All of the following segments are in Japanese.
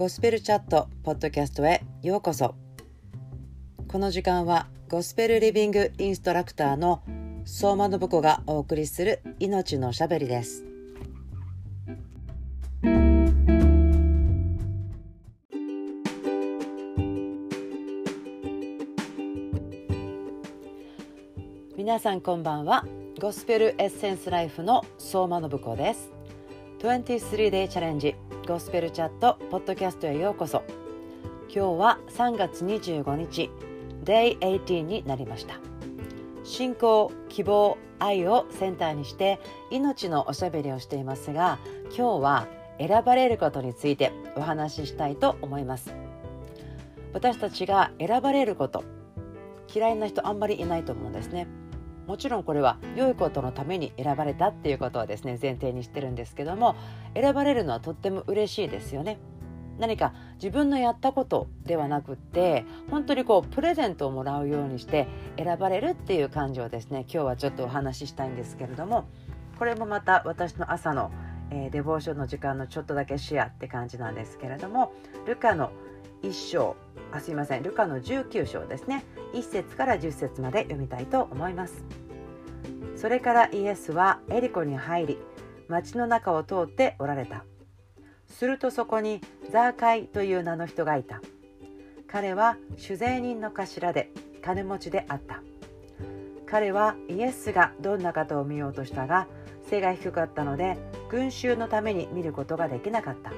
ゴスペルチャットポッドキャストへようこそ。この時間はゴスペルリビングインストラクターの相馬信子がお送りする命のしゃべりです。皆さんこんばんは。ゴスペルエッセンスライフの相馬信子です。23 day チャレンジゴスペルチャットポッドキャストへようこそ。今日は3月25日 Day 18になりました。信仰希望愛をセンターにして命のおしゃべりをしていますが今日は選ばれることについてお話ししたいと思います。私たちが選ばれること嫌いな人あんまりいないと思うんですね。もちろんこれは良いことのために選ばれたっていうことはですね前提にしてるんですけども選ばれるのはとっても嬉しいですよね。何か自分のやったことではなくって本当にこうプレゼントをもらうようにして選ばれるっていう感情をですね今日はちょっとお話ししたいんですけれどもこれもまた私の朝の、えー、デボーションの時間のちょっとだけシェアって感じなんですけれどもルカの1章あすいません。ルカの19章ですね。1節から10節まで読みたいと思います。それからイエスはエリコに入り町の中を通っておられた。するとそこにザーカイという名の人がいた。彼は酒税人の頭で金持ちであった。彼はイエスがどんな方を見ようとしたが背が低かったので群衆のために見ることができなかった。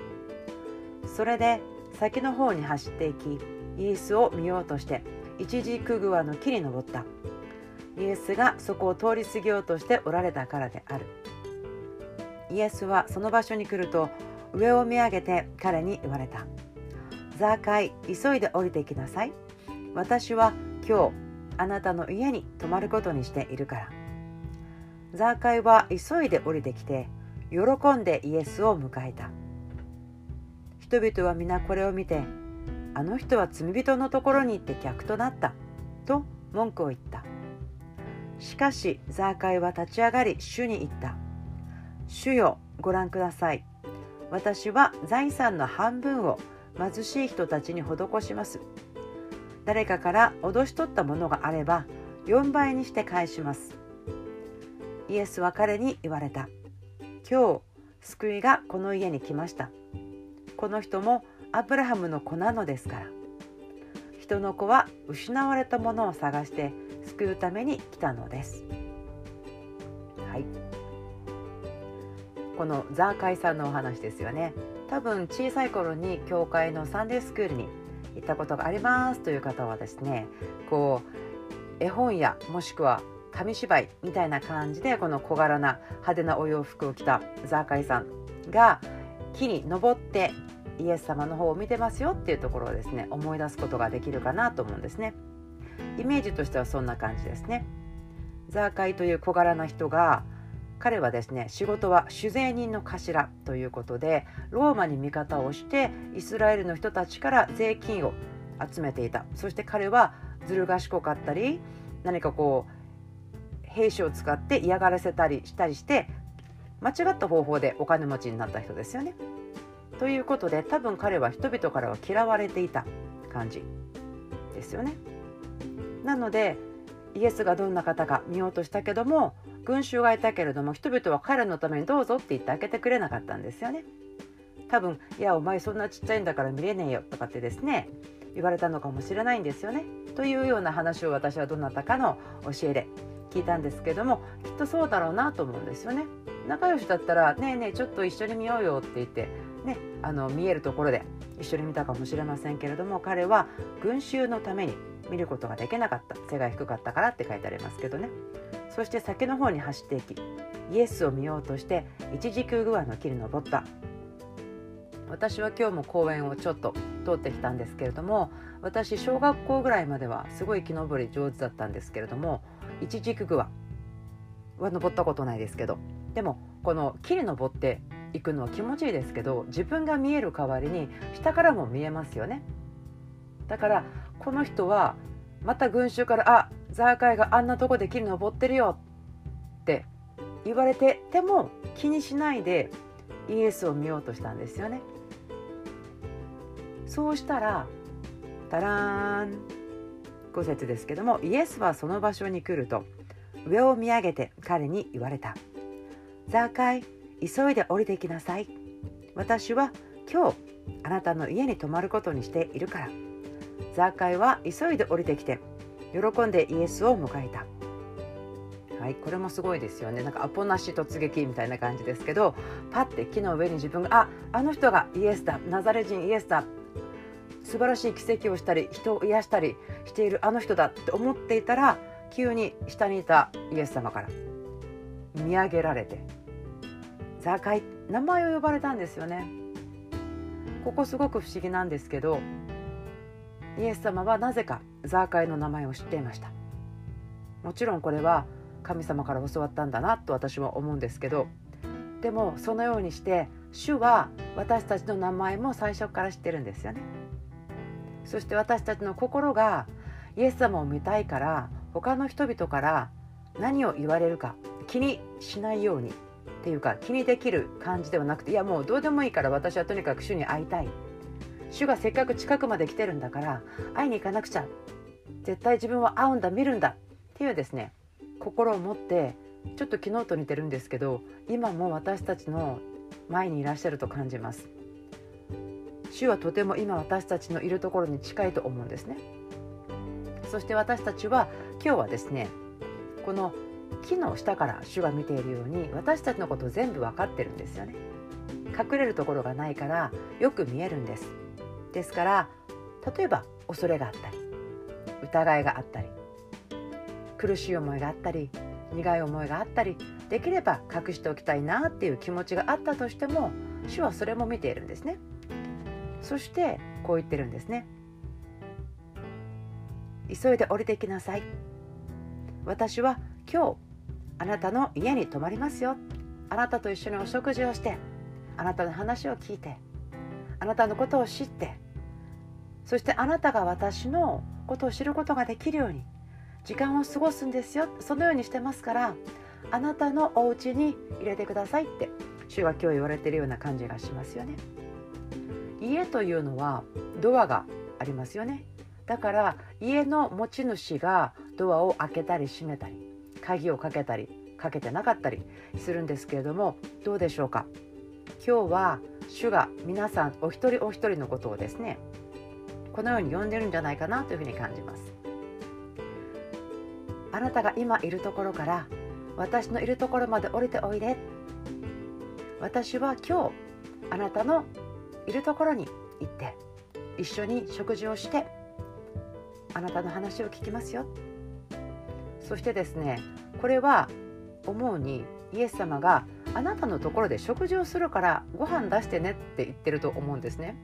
それで先の方に走っていきイエスを見ようとして一時くぐわの木に登った。イエスがそこを通り過ぎようとしておられたからである。イエスはその場所に来ると上を見上げて彼に言われた。ザーカイ急いで降りてきなさい。私は今日あなたの家に泊まることにしているから。ザーカイは急いで降りてきて喜んでイエスを迎えた。人々は皆これを見てあの人は罪人のところに行って客となったと文句を言った。しかしザーカイは立ち上がり主に言った。主よご覧ください。私は財産の半分を貧しい人たちに施します。誰かから脅し取ったものがあれば4倍にして返します。イエスは彼に言われた。今日救いがこの家に来ました。この人もアブラハムの子なのですから人の子は失われたものを探して救うために来たのです。はい、このザーカイさんのお話ですよね。多分小さい頃に教会のサンデースクールに行ったことがありますという方はですねこう絵本やもしくは紙芝居みたいな感じでこの小柄な派手なお洋服を着たザーカイさんが木に登ってイエス様の方を見てますよっていうところをですね思い出すことができるかなと思うんですね。イメージとしてはそんな感じですね。ザーカイという小柄な人が彼はですね仕事は酒税人の頭ということでローマに味方をしてイスラエルの人たちから税金を集めていた。そして彼はずる賢かったり何かこう兵士を使って嫌がらせたりしたりして間違った方法でお金持ちになった人ですよね。ということで多分彼は人々からは嫌われていた感じですよね。なのでイエスがどんな方か見ようとしたけども群衆がいたけれども人々は彼のためにどうぞって言って開けてくれなかったんですよね。多分「いやお前そんなちっちゃいんだから見れねえよ」とかってですね言われたのかもしれないんですよね。というような話を私はどなたかの教えで聞いたんですけどもきっとそうだろうなと思うんですよね。仲良しだったら「ねえねえちょっと一緒に見ようよ」って言ってね、あの見えるところで一緒に見たかもしれませんけれども彼は群衆のために見ることができなかった。背が低かったからって書いてありますけどね。そして先の方に走っていきイエスを見ようとして一軸具合の木に登った。私は今日も公園をちょっと通ってきたんですけれども私小学校ぐらいまではすごい木登り上手だったんですけれども一軸具合は登ったことないですけどでもこの木に登って行くのは気持ちいいですけど自分が見える代わりに下からも見えますよね。だからこの人はまた群衆から「あザーカイがあんなとこで木に登ってるよ」って言われてても気にしないでイエスを見ようとしたんですよね。そうしたらタラーン5節ですけどもイエスはその場所に来ると上を見上げて彼に言われた「ザーカイ急いで降りてきなさい。私は今日あなたの家に泊まることにしているから」ザーカイは急いで降りてきて喜んでイエスを迎えた。はい、これもすごいですよね。なんかアポなし突撃みたいな感じですけどパッて木の上に自分がああの人がイエスだ。ナザレ人イエスだ。素晴らしい奇跡をしたり人を癒したりしているあの人だ。って思っていたら急に下にいたイエス様から見上げられてザーカイ名前を呼ばれたんですよね。ここすごく不思議なんですけどイエス様はなぜかザーカイの名前を知っていました。もちろんこれは神様から教わったんだなと私は思うんですけどでもそのようにして主は私たちの名前も最初から知ってるんですよね。そして私たちの心がイエス様を見たいから他の人々から何を言われるか気にしないようにっていうか気にできる感じではなくていやもうどうでもいいから私はとにかく主に会いたい。主がせっかく近くまで来てるんだから会いに行かなくちゃ。絶対自分は会うんだ見るんだっていうですね心を持ってちょっと昨日と似てるんですけど今も私たちの前にいらっしゃると感じます。主はとても今私たちのいるところに近いと思うんですね。そして私たちは今日はですねこの木の下から主が見ているように私たちのこと全部分かってるんですよね。隠れるところがないからよく見えるんです。ですから例えば恐れがあったり疑いがあったり苦しい思いがあったり苦い思いがあったりできれば隠しておきたいなっていう気持ちがあったとしても主はそれも見ているんですね。そしてこう言ってるんですね。急いで降りてきなさい。私は今日あなたの家に泊まりますよ。あなたと一緒にお食事をしてあなたの話を聞いてあなたのことを知ってそしてあなたが私のことを知ることができるように時間を過ごすんですよ。そのようにしてますからあなたのお家に入れてくださいって主は今日言われてるような感じがしますよね。家というのはドアがありますよね。だから家の持ち主がドアを開けたり閉めたり。鍵をかけたりかけてなかったりするんですけれどもどうでしょうか？今日は主が皆さんお一人お一人のことをですねこのように呼んでるんじゃないかなというふうに感じます。あなたが今いるところから私のいるところまで降りておいで。私は今日あなたのいるところに行って一緒に食事をしてあなたの話を聞きますよ。そしてですねこれは思うにイエス様があなたのところで食事をするからご飯出してねって言ってると思うんですね。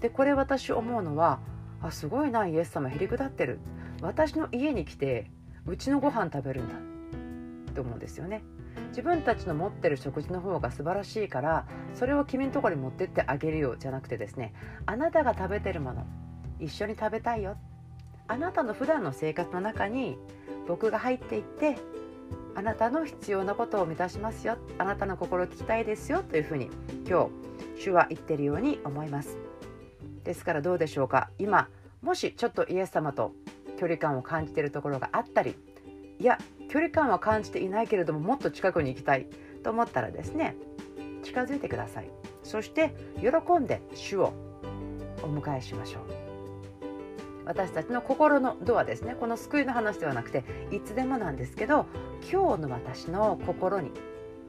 でこれ私思うのはあすごいなイエス様へりくだってる。私の家に来てうちのご飯食べるんだ。って思うんですよね。自分たちの持ってる食事の方が素晴らしいからそれを君のところに持ってってあげるよじゃなくてですねあなたが食べてるもの一緒に食べたいよ。あなたの普段の生活の中に僕が入っていってあなたの必要なことを満たしますよ。あなたの心を聞きたいですよというふうに今日主は言ってるように思います。ですからどうでしょうか。今もしちょっとイエス様と距離感を感じているところがあったりいや距離感は感じていないけれどももっと近くに行きたいと思ったらですね近づいてください。そして喜んで主をお迎えしましょう。私たちの心のドアですね。この救いの話ではなくていつでもなんですけど今日の私の心に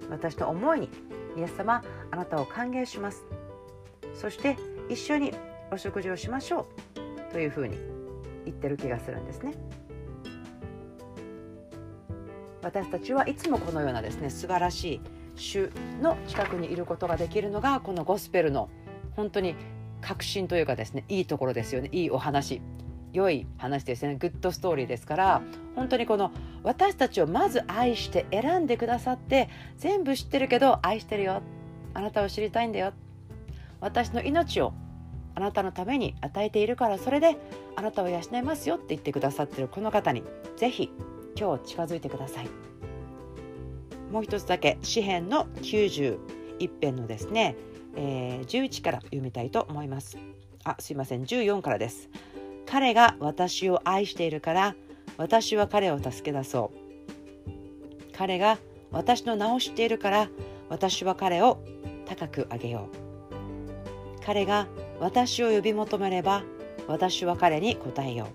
私の思いにイエス様あなたを歓迎します。そして一緒にお食事をしましょう。というふうに言ってる気がするんですね。私たちはいつもこのようなですね素晴らしい主の近くにいることができるのがこのゴスペルの本当に確信というかですねいいところですよね。いいお話。良い話ですね。グッドストーリーですから本当にこの私たちをまず愛して選んでくださって全部知ってるけど愛してるよ。あなたを知りたいんだよ。私の命をあなたのために与えているからそれであなたを養いますよって言ってくださってるこの方にぜひ今日近づいてください。もう一つだけ詩編の91編のですね、えー、11から読みたいと思います。あすいません。14からです。彼が私を愛しているから私は彼を助け出そう。彼が私の名を知っているから私は彼を高く上げよう。彼が私を呼び求めれば私は彼に答えよ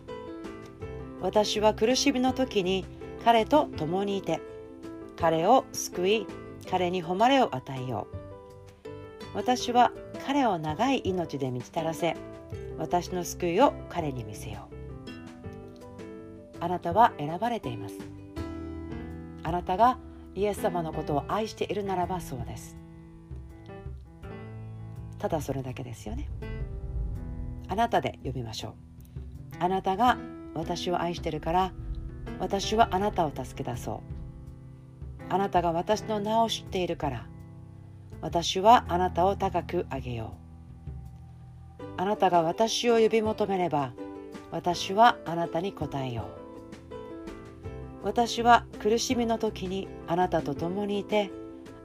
う。私は苦しみの時に彼と共にいて彼を救い彼に誉れを与えよう。私は彼を長い命で満ち足らせ私の救いを彼に見せよう。あなたは選ばれています。あなたがイエス様のことを愛しているならばそうです。ただそれだけですよね。あなたで読みましょう。あなたが私を愛してるから私はあなたを助け出そう。あなたが私の名を知っているから私はあなたを高く上げよう。あなたが私を呼び求めれば私はあなたに答えよう。私は苦しみの時にあなたと共にいて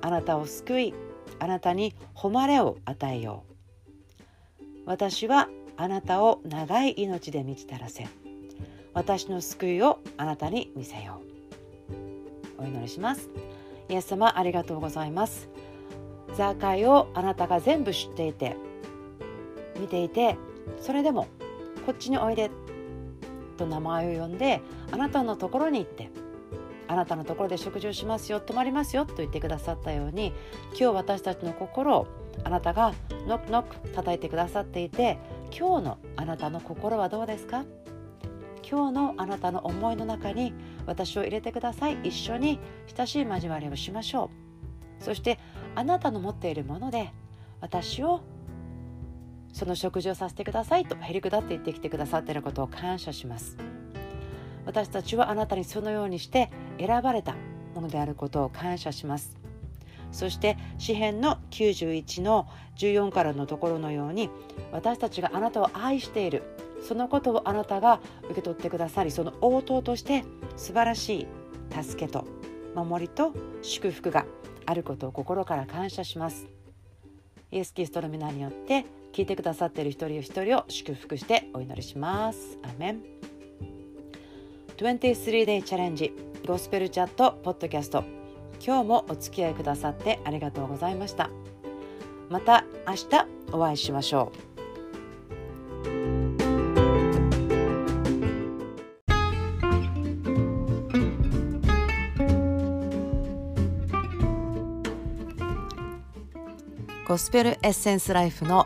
あなたを救いあなたに誉れを与えよう。私はあなたを長い命で満ちたらせ。私の救いをあなたに見せよう。お祈りします。イエス様ありがとうございます。ザーカイをあなたが全部知っていて見ていてそれでもこっちにおいでと名前を呼んであなたのところに行ってあなたのところで食事をしますよ泊まりますよと言ってくださったように今日私たちの心をあなたがノックノック叩いてくださっていて今日のあなたの心はどうですか？今日のあなたの思いの中に私を入れてください。一緒に親しい交わりをしましょう。そしてあなたの持っているもので私をその食事をさせてくださいとへりくだって言ってきてくださっていることを感謝します。私たちはあなたにそのようにして選ばれたものであることを感謝します。そして詩編の91の14からのところのように私たちがあなたを愛しているそのことをあなたが受け取ってくださりその応答として素晴らしい助けと守りと祝福があることを心から感謝します。イエス・キリストの皆によって聞いてくださっている一人一人を祝福してお祈りします。アメン。23day チャレンジゴスペルチャットポッドキャスト。今日もお付き合いくださってありがとうございました。また明日お会いしましょう。ゴスペルエッセンスライフの